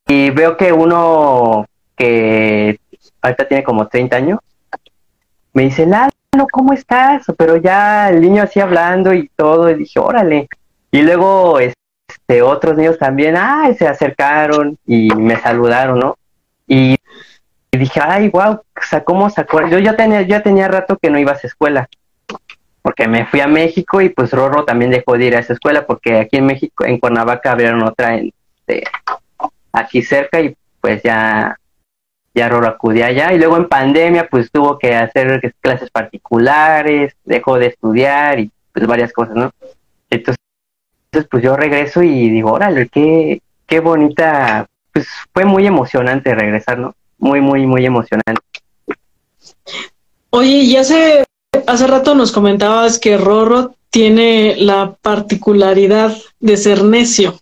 B: y veo que uno que ahorita tiene como 30 años, me dice, Lalo, ¿cómo estás? Pero ya el niño así hablando y todo, y dije, órale. Y luego este, otros niños también, ay, se acercaron y me saludaron, ¿no? Y, dije, ay, wow, o sea, ¿cómo se acuerdan? Yo ya tenía, ya tenía rato que no iba a escuela porque me fui a México y pues Rorro también dejó de ir a esa escuela porque aquí en México, en Cuernavaca abrieron otra en, este, aquí cerca y pues ya, ya Rorro acudía allá y luego en pandemia pues tuvo que hacer clases particulares, dejó de estudiar y pues varias cosas, ¿no? Entonces, pues yo regreso y digo, órale, qué, qué bonita, pues fue muy emocionante regresar, ¿no? Muy, muy, muy emocionante.
A: Oye, ya se hace rato nos comentabas que Rorro tiene la particularidad de ser necio.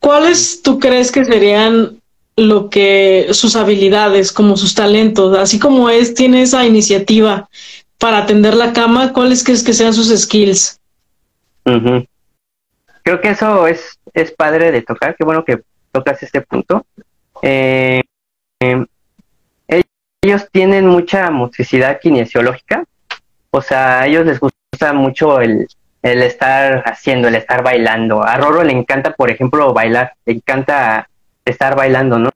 A: ¿Cuáles tú crees que serían lo que sus habilidades, como sus talentos, así como es, tiene esa iniciativa para atender la cama, ¿cuáles crees que sean sus skills?
B: Creo que eso es, es padre de tocar, qué bueno que tocas este punto. Eh, eh, ellos tienen mucha motricidad kinesiológica, o sea, a ellos les gusta mucho el, estar haciendo, el estar bailando. A Roro le encanta, por ejemplo, bailar, le encanta estar bailando, ¿no?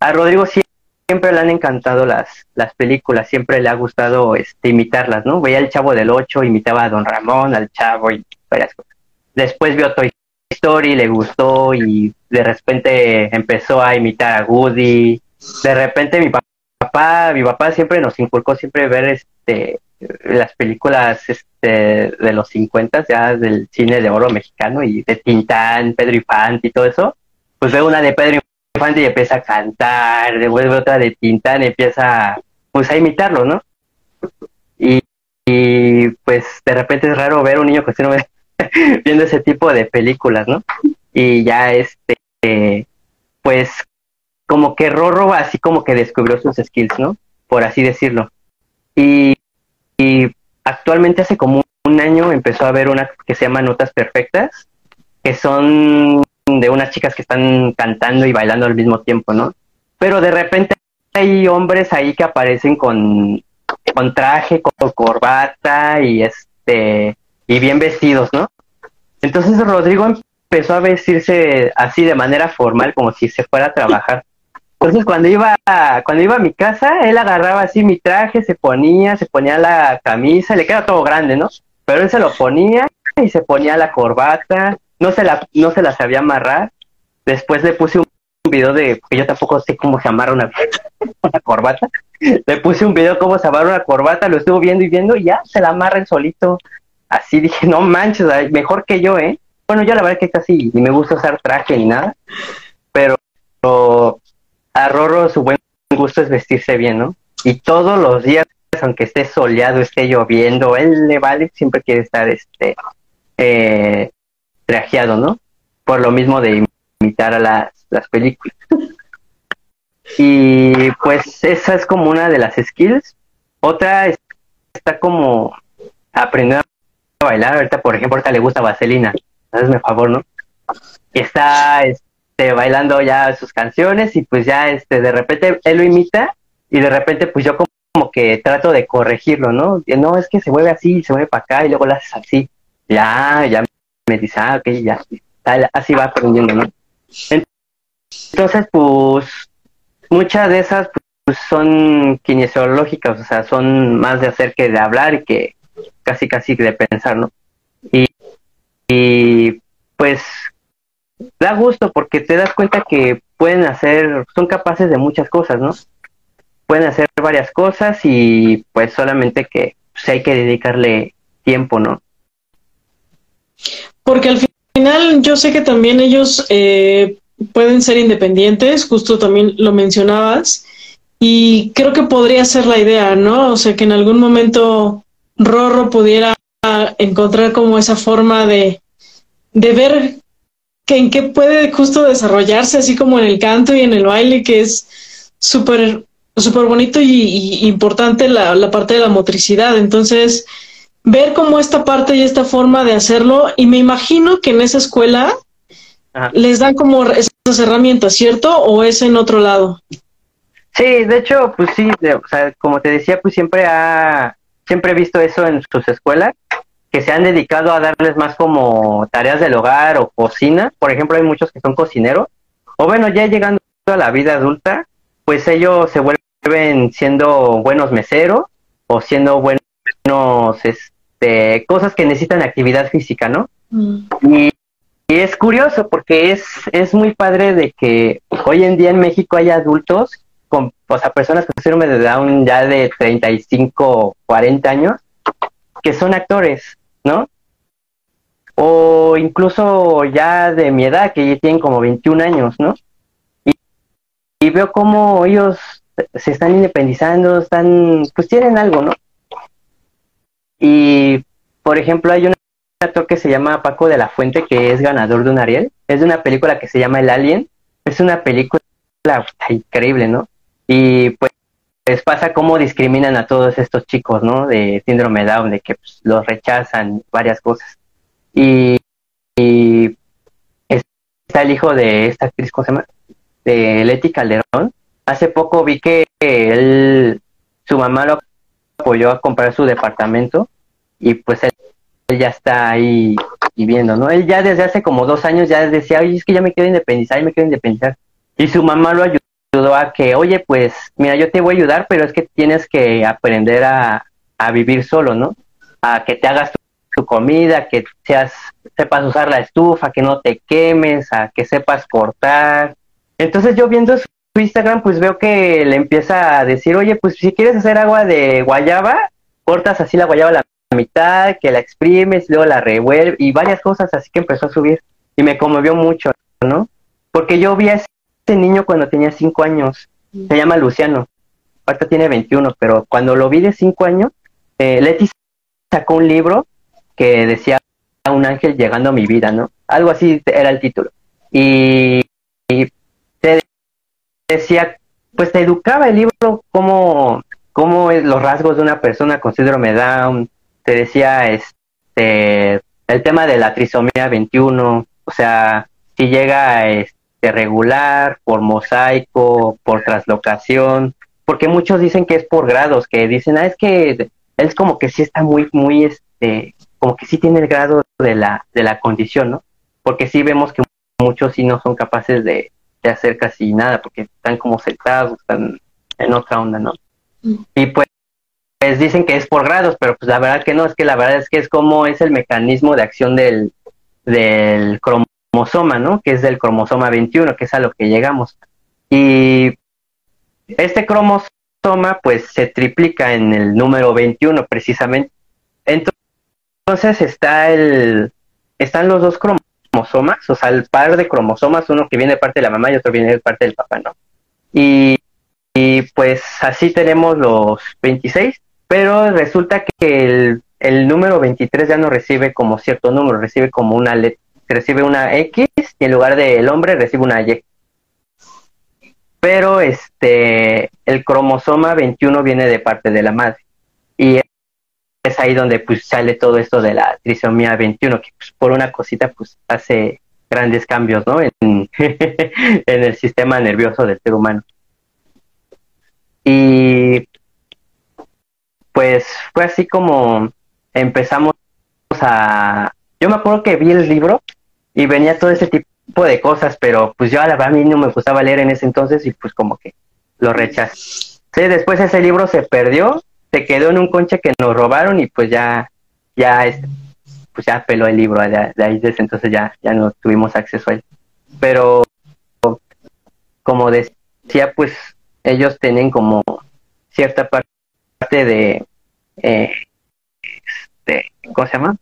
B: A Rodrigo siempre le han encantado las, las películas, siempre le ha gustado este, imitarlas, ¿no? Veía el Chavo del Ocho, imitaba a Don Ramón, al Chavo y varias cosas. Después vio Toy Story, le gustó y de repente empezó a imitar a Woody. De repente mi papá, mi papá siempre nos inculcó siempre ver este las películas este, de los 50 ya del cine de oro mexicano y de Tintán, Pedro Infante y todo eso, pues veo una de Pedro elefante y empieza a cantar, devuelve otra de Tintán y empieza pues a imitarlo, ¿no? Y, y pues de repente es raro ver un niño que no [laughs] viendo ese tipo de películas, ¿no? Y ya este, pues como que Rorro así como que descubrió sus skills, ¿no? Por así decirlo. Y, y actualmente hace como un año empezó a ver una que se llama Notas Perfectas, que son de unas chicas que están cantando y bailando al mismo tiempo, ¿no? Pero de repente hay hombres ahí que aparecen con, con traje, con corbata y este y bien vestidos, ¿no? Entonces Rodrigo empezó a vestirse así de manera formal, como si se fuera a trabajar. Entonces cuando iba cuando iba a mi casa, él agarraba así mi traje, se ponía, se ponía la camisa, le queda todo grande, ¿no? Pero él se lo ponía y se ponía la corbata, no se la, no se la sabía amarrar. Después le puse un video de, que yo tampoco sé cómo se amarra una, [laughs] una corbata. Le puse un video cómo se amarra una corbata, lo estuvo viendo y viendo y ya se la amarra el solito. Así dije, no manches, mejor que yo, ¿eh? Bueno, yo la verdad que casi ni me gusta usar traje ni nada, pero a Rorro su buen gusto es vestirse bien, ¿no? Y todos los días, aunque esté soleado, esté lloviendo, él le vale, siempre quiere estar este eh, trajeado, ¿no? Por lo mismo de imitar a las, las películas. [laughs] y pues esa es como una de las skills. Otra está como aprendiendo a bailar. Ahorita, por ejemplo, ahorita le gusta Vaselina. Hazme favor, ¿no? Está, este, bailando ya sus canciones y pues ya este de repente él lo imita y de repente pues yo como, que trato de corregirlo, ¿no? No, es que se mueve así, se mueve para acá y luego lo haces así. Ya, ya me dice, ah, ok, ya, así va aprendiendo, ¿no? Entonces, pues muchas de esas pues, son kinesiológicas, o sea, son más de hacer que de hablar y que casi casi de pensar, ¿no? Y, y pues da gusto porque te das cuenta que pueden hacer, son capaces de muchas cosas, ¿no? Pueden hacer varias cosas y pues solamente que pues, hay que dedicarle tiempo, ¿no?
A: Porque al final yo sé que también ellos eh, pueden ser independientes, justo también lo mencionabas, y creo que podría ser la idea, ¿no? O sea, que en algún momento Rorro pudiera encontrar como esa forma de, de ver que en qué puede justo desarrollarse, así como en el canto y en el baile, que es súper súper bonito y, importante la, la, parte de la motricidad. Entonces, ver cómo esta parte y esta forma de hacerlo, y me imagino que en esa escuela les dan como esas herramientas, ¿cierto? ¿O es en otro lado?
B: Sí, de hecho, pues sí, o sea, como te decía, pues siempre ha, siempre he visto eso en sus escuelas que se han dedicado a darles más como tareas del hogar o cocina. Por ejemplo, hay muchos que son cocineros. O bueno, ya llegando a la vida adulta, pues ellos se vuelven siendo buenos meseros o siendo buenos, este, cosas que necesitan actividad física, ¿no? Mm. Y, es curioso porque es, es muy padre de que hoy en día en México hay adultos, con, o sea, personas con síndrome de Down ya de 35, 40 años, que son actores ¿no? O incluso ya de mi edad, que ya tienen como 21 años, ¿no? Y, veo cómo ellos se están independizando, están, pues tienen algo, ¿no? Y, por ejemplo, hay un actor que se llama Paco de la Fuente, que es ganador de un Ariel. Es de una película que se llama El Alien. Es una película increíble, ¿no? Y pues les pasa cómo discriminan a todos estos chicos, ¿no? De síndrome Down, de que pues, los rechazan, varias cosas. Y, está el hijo de esta actriz, ¿cómo se llama? De Leti Calderón. Hace poco vi que él, su mamá lo apoyó a comprar su departamento y pues él, ya está ahí viviendo, ¿no? Él ya desde hace como dos años ya decía, es que ya me quiero independizar, me quiero independizar. Y su mamá lo ayudó a que, oye, pues, mira, yo te voy a ayudar, pero es que tienes que aprender a, vivir solo, ¿no? A que te hagas tu, comida, que seas, sepas usar la estufa, que no te quemes, a que sepas cortar. Entonces yo viendo su Instagram, pues veo que le empieza a decir, oye, pues si quieres hacer agua de guayaba, cortas así la guayaba a la mitad, que la exprimes, luego la revuelves y varias cosas así que empezó a subir y me conmovió mucho, ¿no? Porque yo vi a niño cuando tenía cinco años, se llama Luciano, ahorita tiene 21, pero cuando lo vi de cinco años, eh, Leti sacó un libro que decía un ángel llegando a mi vida, ¿no? Algo así era el título. Y, te decía, pues te educaba el libro cómo, cómo es los rasgos de una persona con síndrome Down, te decía este el tema de la trisomía 21, o sea, si llega este regular, por mosaico, por traslocación, porque muchos dicen que es por grados, que dicen, ah, es que es como que sí está muy, muy, este, como que sí tiene el grado de la, de la condición, ¿no? Porque sí vemos que muchos sí no son capaces de, hacer casi nada, porque están como sentados, están en otra onda, ¿no? Mm. Y pues, pues, dicen que es por grados, pero pues la verdad que no, es que la verdad es que es como es el mecanismo de acción del, del cromosoma, ¿no? Que es del cromosoma 21, que es a lo que llegamos. Y este cromosoma pues se triplica en el número 21 precisamente. Entonces está el, están los dos cromosomas, o sea, el par de cromosomas, uno que viene de parte de la mamá y otro viene de parte del papá, ¿no? Y, pues así tenemos los 26, pero resulta que el, número 23 ya no recibe como cierto número, recibe como una letra, recibe una X y en lugar del hombre recibe una Y. Pero este el cromosoma 21 viene de parte de la madre. Y es ahí donde pues sale todo esto de la trisomía 21 que pues, por una cosita pues hace grandes cambios no en, [laughs] en el sistema nervioso del ser humano. Y pues fue así como empezamos a yo me acuerdo que vi el libro y venía todo ese tipo de cosas, pero pues yo a la verdad a mí no me gustaba leer en ese entonces y pues como que lo rechazé. Sí, después ese libro se perdió, se quedó en un conche que nos robaron y pues ya, ya, este, pues ya peló el libro de, ahí desde entonces ya, ya no tuvimos acceso a él. Pero como decía, pues ellos tienen como cierta parte de, eh, este, ¿cómo se llama?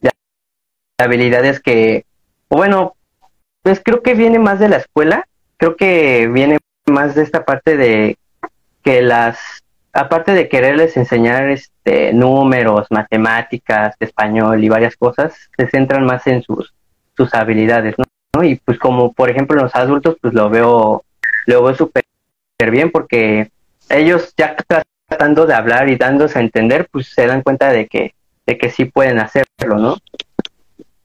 B: De habilidades que, bueno, pues creo que viene más de la escuela, creo que viene más de esta parte de que las, aparte de quererles enseñar este números, matemáticas, español y varias cosas, se centran más en sus, sus habilidades, ¿no? Y pues como por ejemplo los adultos, pues lo veo, lo veo súper bien porque ellos ya tratando de hablar y dándose a entender, pues se dan cuenta de que, de que sí pueden hacerlo, ¿no?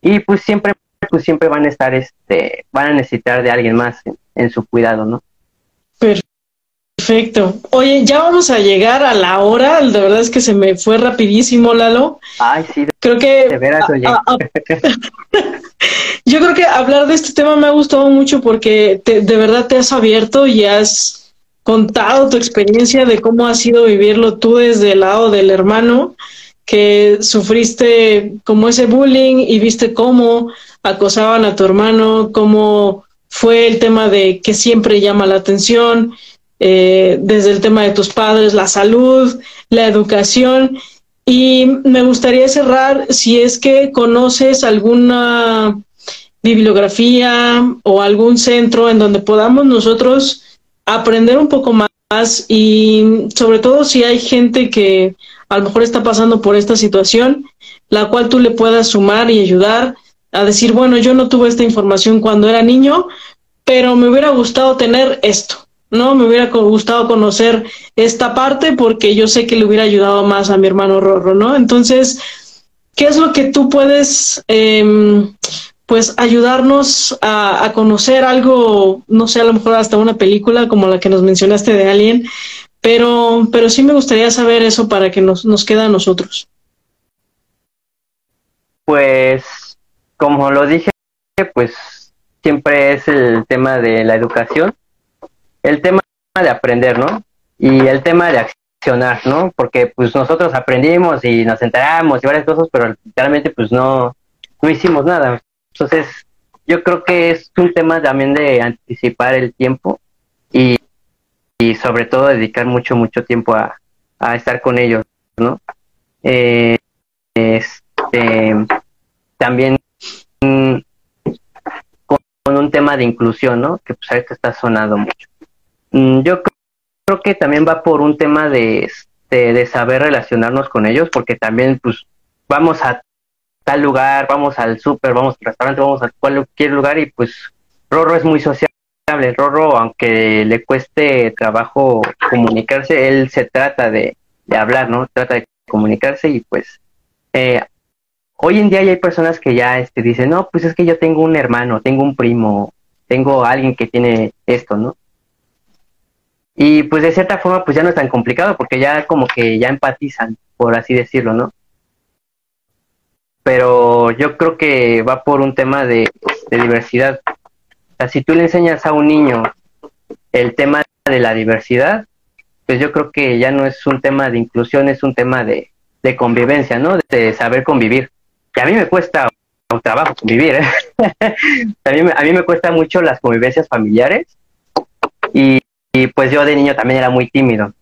B: Y pues siempre pues siempre van a estar, este, van a necesitar de alguien más en, su cuidado, ¿no?
A: Perfecto. Oye, ya vamos a llegar a la hora. De verdad es que se me fue rapidísimo, Lalo.
B: Ay, sí.
A: Creo que. [laughs] yo creo que hablar de este tema me ha gustado mucho porque de verdad te has abierto y has contado tu experiencia de cómo ha sido vivirlo tú desde el lado del hermano, que sufriste como ese bullying y viste cómo acosaban a tu hermano, cómo fue el tema de que siempre llama la atención, eh, desde el tema de tus padres, la salud, la educación. Y me gustaría cerrar si es que conoces alguna bibliografía o algún centro en donde podamos nosotros aprender un poco más y sobre todo si hay gente que a lo mejor está pasando por esta situación, la cual tú le puedas sumar y ayudar a decir, bueno, yo no tuve esta información cuando era niño, pero me hubiera gustado tener esto, ¿no? Me hubiera gustado conocer esta parte porque yo sé que le hubiera ayudado más a mi hermano Rorro, ¿no? Entonces, ¿qué es lo que tú puedes, em, pues, ayudarnos a, conocer algo, no sé, a lo mejor hasta una película como la que nos mencionaste de Alien, pero, pero sí me gustaría saber eso para que nos, nos quede a nosotros.
B: Pues como lo dije, pues siempre es el tema de la educación, el tema de aprender, ¿no? Y el tema de accionar, ¿no? Porque pues nosotros aprendimos y nos enteramos y varias cosas, pero realmente pues no, no hicimos nada. Entonces, yo creo que es un tema también de anticipar el tiempo y, y sobre todo dedicar mucho, mucho tiempo a, a estar con ellos, ¿no? Eh, este, también un tema de inclusión, ¿no? Que pues ahorita está sonando mucho. Mm, yo creo que también va por un tema de, este, de saber relacionarnos con ellos, porque también pues vamos a tal lugar, vamos al súper, vamos al restaurante, vamos a cualquier lugar y pues Rorro es muy sociable. Rorro, aunque le cueste trabajo comunicarse, él se trata de, de hablar, ¿no? Trata de comunicarse y pues eh, hoy en día ya hay personas que ya este, dicen, no, pues es que yo tengo un hermano, tengo un primo, tengo alguien que tiene esto, ¿no? Y pues de cierta forma pues ya no es tan complicado porque ya como que ya empatizan, por así decirlo, ¿no? Pero yo creo que va por un tema de, diversidad. O sea, si tú le enseñas a un niño el tema de la diversidad, pues yo creo que ya no es un tema de inclusión, es un tema de, de convivencia, ¿no? De saber convivir. Que a mí me cuesta un trabajo convivir, ¿eh? [laughs] a, mí, me cuesta mucho las convivencias familiares y, y, pues yo de niño también era muy tímido.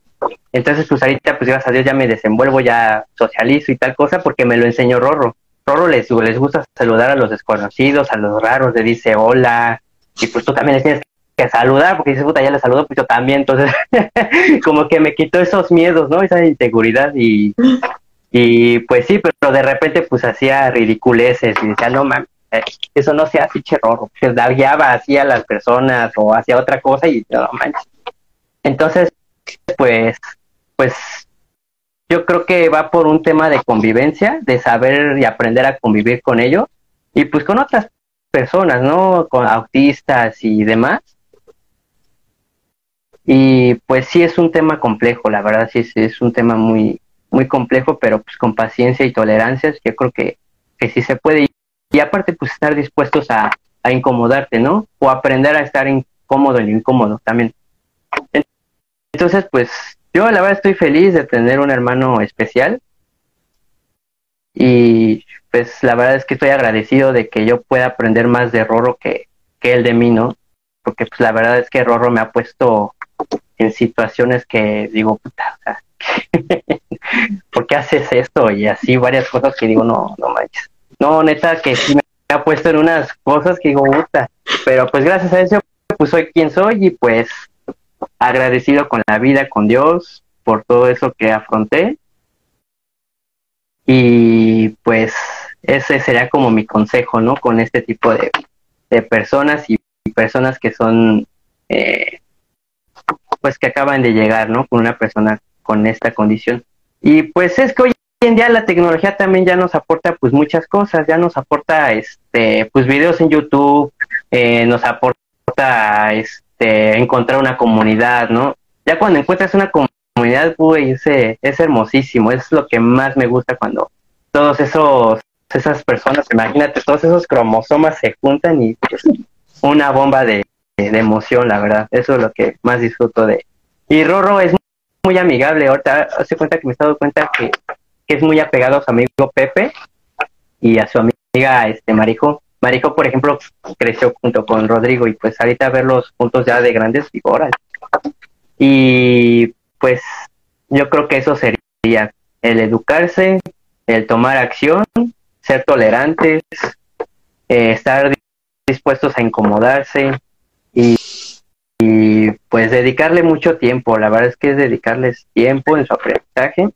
B: Entonces pues ahorita pues gracias a Dios ya me desenvuelvo, ya socializo y tal cosa porque me lo enseñó Rorro. Rorro les, les gusta saludar a los desconocidos, a los raros, le dice hola y pues tú también les tienes que saludar porque dices puta ya le saludo pues yo también, entonces [laughs] como que me quitó esos miedos, ¿no? Esa inseguridad y y pues sí, pero de repente pues hacía ridiculeces y decía, no mames, eso no se hace cherrorro, pues guiaba así a las personas o hacía otra cosa y no manches. Entonces, pues, pues yo creo que va por un tema de convivencia, de saber y aprender a convivir con ellos y pues con otras personas, ¿no? Con autistas y demás. Y pues sí es un tema complejo, la verdad sí es un tema muy, muy complejo, pero pues con paciencia y tolerancia, yo creo que, que sí se puede. Y aparte, pues estar dispuestos a, a incomodarte, ¿no? O aprender a estar incómodo en incómodo también. Entonces, pues yo la verdad estoy feliz de tener un hermano especial. Y pues la verdad es que estoy agradecido de que yo pueda aprender más de Rorro que, que él de mí, ¿no? Porque pues la verdad es que Rorro me ha puesto en situaciones que digo, puta, o sea, [laughs] ¿por qué haces esto? Y así varias cosas que digo, no, no manches. No, neta, que sí me ha puesto en unas cosas que digo, puta. Pero pues gracias a eso, pues soy quien soy y pues agradecido con la vida, con Dios, por todo eso que afronté. Y pues ese sería como mi consejo, ¿no? Con este tipo de, de personas y, personas que son, eh, pues que acaban de llegar, ¿no? Con una persona con esta condición. Y pues es que hoy en día la tecnología también ya nos aporta pues muchas cosas, ya nos aporta este pues videos en YouTube, eh, nos aporta este encontrar una comunidad, ¿no? Ya cuando encuentras una comunidad, uy, ese, es hermosísimo, es lo que más me gusta cuando todos esos esas personas, imagínate, todos esos cromosomas se juntan y pues, una bomba de, de, emoción, la verdad. Eso es lo que más disfruto de. Y Rorro es muy amigable. Ahorita hace cuenta que me he dado cuenta que, es muy apegado a su amigo Pepe y a su amiga este Marijo. Marijo, por ejemplo, creció junto con Rodrigo y pues ahorita verlos juntos ya de grandes figuras. Y pues yo creo que eso sería el educarse, el tomar acción, ser tolerantes, eh, estar dispuestos a incomodarse y pues dedicarle mucho tiempo, la verdad es que es dedicarles tiempo en su aprendizaje.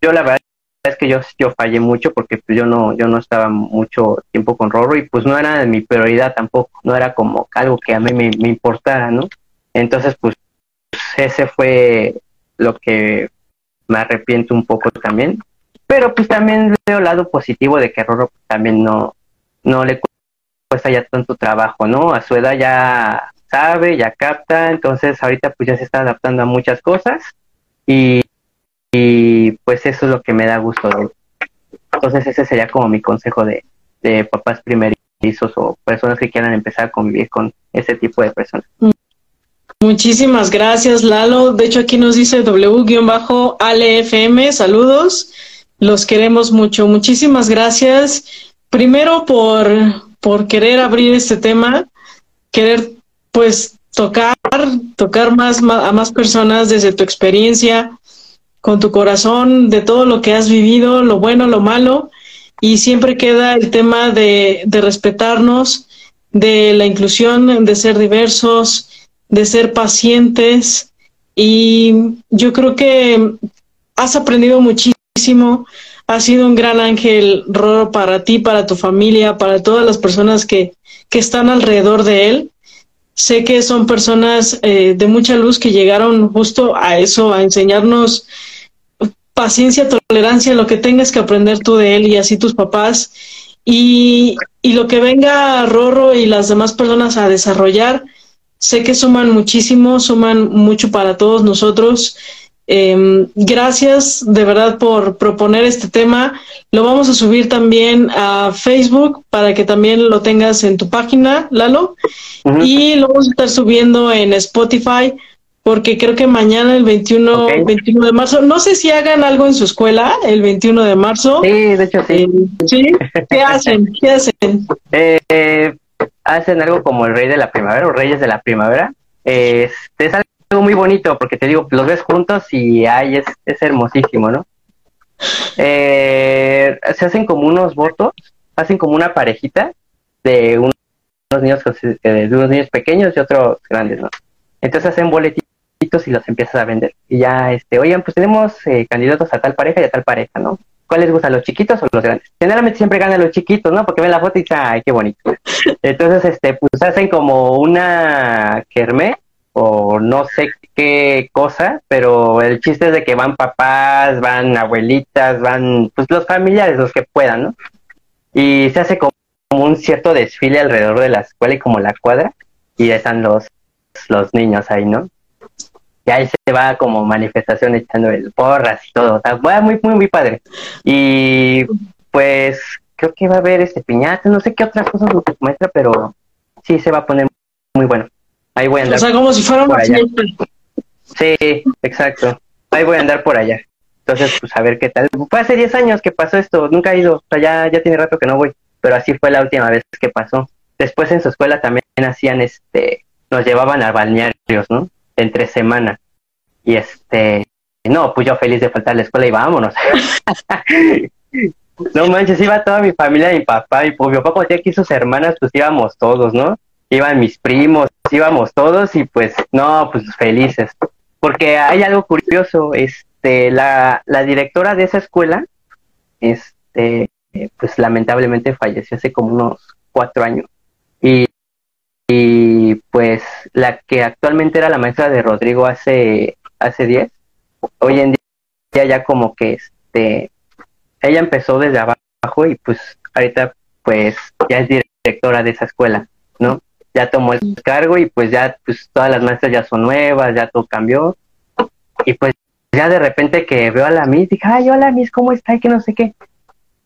B: Yo la verdad es que yo, yo fallé mucho porque pues yo no, yo no estaba mucho tiempo con Rorro y pues no era mi prioridad tampoco, no era como algo que a mí me, importara, ¿no? Entonces pues ese fue lo que me arrepiento un poco también, pero pues también veo el lado positivo de que Rorro también no, no le cuesta ya tanto trabajo, ¿no? A su edad ya sabe, ya capta, entonces ahorita pues ya se está adaptando a muchas cosas y, pues eso es lo que me da gusto. Entonces ese sería como mi consejo de, de papás primerizos o personas que quieran empezar a convivir con ese tipo de personas.
A: Muchísimas gracias, Lalo. De hecho, aquí nos dice W-ALFM, saludos. Los queremos mucho. Muchísimas gracias. Primero por, por querer abrir este tema, querer pues tocar, tocar más, a más personas desde tu experiencia, con tu corazón, de todo lo que has vivido, lo bueno, lo malo, y siempre queda el tema de, respetarnos de la inclusión, de ser diversos, de ser pacientes y yo creo que has aprendido muchísimo, has sido un gran ángel, Roro, para ti, para tu familia, para todas las personas que están alrededor de él. Sé que son personas eh, de mucha luz que llegaron justo a eso, a enseñarnos paciencia, tolerancia, lo que tengas que aprender tú de él y así tus papás. Y, y lo que venga Rorro y las demás personas a desarrollar, sé que suman muchísimo, suman mucho para todos nosotros. Eh, gracias de verdad por proponer este tema. Lo vamos a subir también a Facebook para que también lo tengas en tu página, Lalo. Y lo vamos a estar subiendo en Spotify porque creo que mañana el 21, 21 de marzo, no sé si hagan algo en su escuela el 21 de marzo.
B: Sí, de hecho sí.
A: Eh, ¿Sí? ¿Qué [laughs] hacen? ¿Qué hacen?
B: Eh, hacen algo como el Rey de la Primavera o Reyes de la Primavera. Eh, es algo muy bonito porque te digo, los ves juntos y ay, es, es hermosísimo, ¿no? Eh, se hacen como unos votos, hacen como una parejita de unos niños, de unos niños pequeños y otros grandes, ¿no? Entonces hacen boletitos y los empiezas a vender. Y ya, este, oigan, pues tenemos eh, candidatos a tal pareja y a tal pareja, ¿no? ¿Cuál les gusta, los chiquitos o los grandes? Generalmente siempre ganan los chiquitos, ¿no? Porque ven la foto y dicen, ay, qué bonito. Entonces, este, pues hacen como una kermé o no sé qué cosa, pero el chiste es de que van papás, van abuelitas, van pues los familiares, los que puedan, ¿no? Y se hace como un cierto desfile alrededor de la escuela y como la cuadra, y están los, los niños ahí, ¿no? Y ahí se va como manifestación echando el porras y todo, o va muy, muy, muy padre. Y pues creo que va a haber este piñata, no sé qué otras cosas lo que muestra, pero sí se va a poner muy bueno. Ahí voy a andar.
A: O sea, como si fuera una fiesta.
B: Sí, exacto. Ahí voy a andar por allá. Entonces, pues a ver qué tal. Fue hace 10 años que pasó esto, nunca he ido, o sea, ya, ya tiene rato que no voy, pero así fue la última vez que pasó. Después en su escuela también hacían, este, nos llevaban a balnearios, ¿no? Entre semana. Y este, no, pues yo feliz de faltar a la escuela y vámonos. [laughs] no manches, iba toda mi familia, mi papá, y pues mi papá tenía aquí sus hermanas, pues íbamos todos, ¿no? Iban mis primos, íbamos todos y pues no, pues felices. Porque hay algo curioso, este, la, la directora de esa escuela, este, pues lamentablemente falleció hace como unos cuatro años. Y, y pues la que actualmente era la maestra de Rodrigo hace, hace diez, hoy en día ya como que este, ella empezó desde abajo y pues ahorita pues ya es directora de esa escuela, ¿no? Ya tomó el cargo y pues ya pues todas las maestras ya son nuevas, ya todo cambió. Y pues ya de repente que veo a la Miss, dije, ay, hola Miss, ¿cómo está? Y que no sé qué.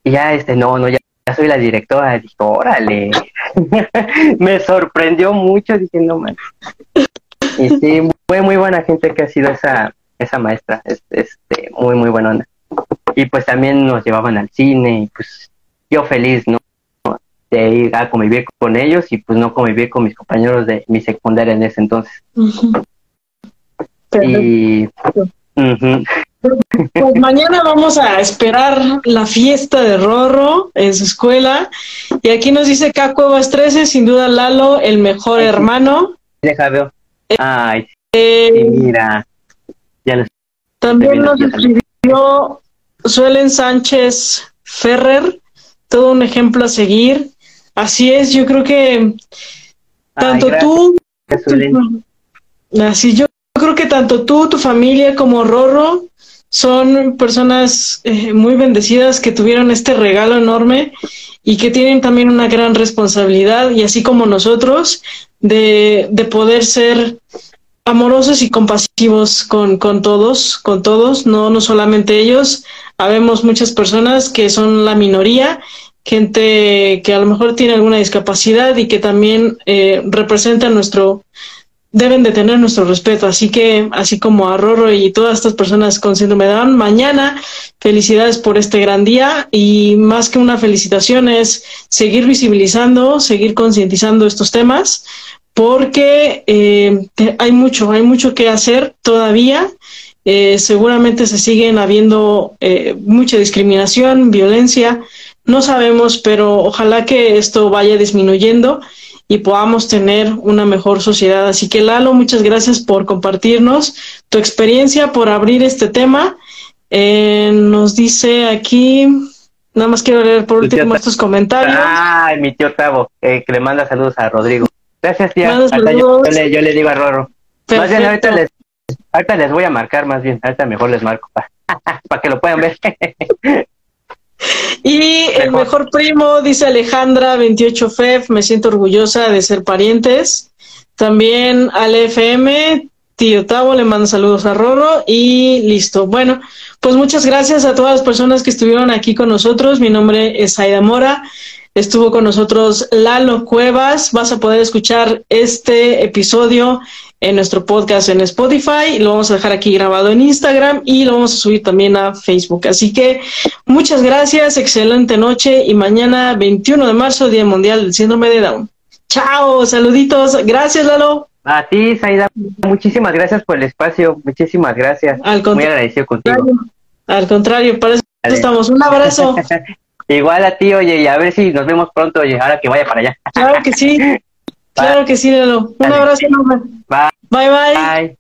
B: Y ya este, no, no, ya, soy la directora. Dije, órale. [laughs] Me sorprendió mucho, dije, no man. Y sí, fue muy buena gente que ha sido esa, esa maestra, este, muy, muy buena onda. Y pues también nos llevaban al cine y pues yo feliz, ¿no? De ir a convivir con ellos y pues no convivir con mis compañeros de mi secundaria en ese entonces. Y
A: pues mañana vamos a esperar la fiesta de Rorro en su escuela. Y aquí nos dice K Cuevas 13, sin duda Lalo, el mejor hermano.
B: Deja veo. Ay, eh, mira.
A: también nos escribió Suelen Sánchez Ferrer, todo un ejemplo a seguir. Así es, yo creo que tanto tú, así yo creo que tanto tú, tu familia como Rorro son personas eh, muy bendecidas que tuvieron este regalo enorme y que tienen también una gran responsabilidad y así como nosotros de, de poder ser amorosos y compasivos con, con todos, con todos, no, no solamente ellos. Habemos muchas personas que son la minoría gente que a lo mejor tiene alguna discapacidad y que también eh, representan nuestro, deben de tener nuestro respeto. Así que, así como a Rorro y todas estas personas con síndrome de Down, mañana felicidades por este gran día y más que una felicitación es seguir visibilizando, seguir concientizando estos temas porque eh, hay mucho, hay mucho que hacer todavía. Eh, seguramente se siguen habiendo mucha discriminación, violencia, no sabemos, pero ojalá que esto vaya disminuyendo y podamos tener una mejor sociedad. Así que Lalo, muchas gracias por compartirnos tu experiencia, por abrir este tema. Eh, nos dice aquí, nada más quiero leer por último estos comentarios.
B: Ay, mi tío Tavo, eh, que le manda saludos a Rodrigo. Gracias, tía. Yo, le, yo, le, digo a Rorro. Más bien, ahorita les, ahorita les voy a marcar, más bien. Ahorita mejor les marco [laughs] para que lo puedan ver. [laughs]
A: Y el mejor primo, dice Alejandra, 28 FEF, me siento orgullosa de ser parientes. También al FM, tío Tavo, le mando saludos a Rorro y listo. Bueno, pues muchas gracias a todas las personas que estuvieron aquí con nosotros. Mi nombre es Aida Mora. Estuvo con nosotros Lalo Cuevas. Vas a poder escuchar este episodio en nuestro podcast en Spotify. Lo vamos a dejar aquí grabado en Instagram y lo vamos a subir también a Facebook. Así que muchas gracias, excelente noche y mañana 21 de marzo, Día Mundial del Síndrome de Down. Chao, saluditos. Gracias, Lalo.
B: A ti, Saida, muchísimas gracias por el espacio. Muchísimas gracias. Al Muy agradecido contigo.
A: Al contrario, para eso estamos. Un abrazo. [laughs]
B: Igual a ti, oye, y a ver si nos vemos pronto, oye, ahora que vaya para allá.
A: Claro que sí. [laughs] Claro que sí, Lalo. Un abrazo enorme.
B: Bye.
A: Bye, bye.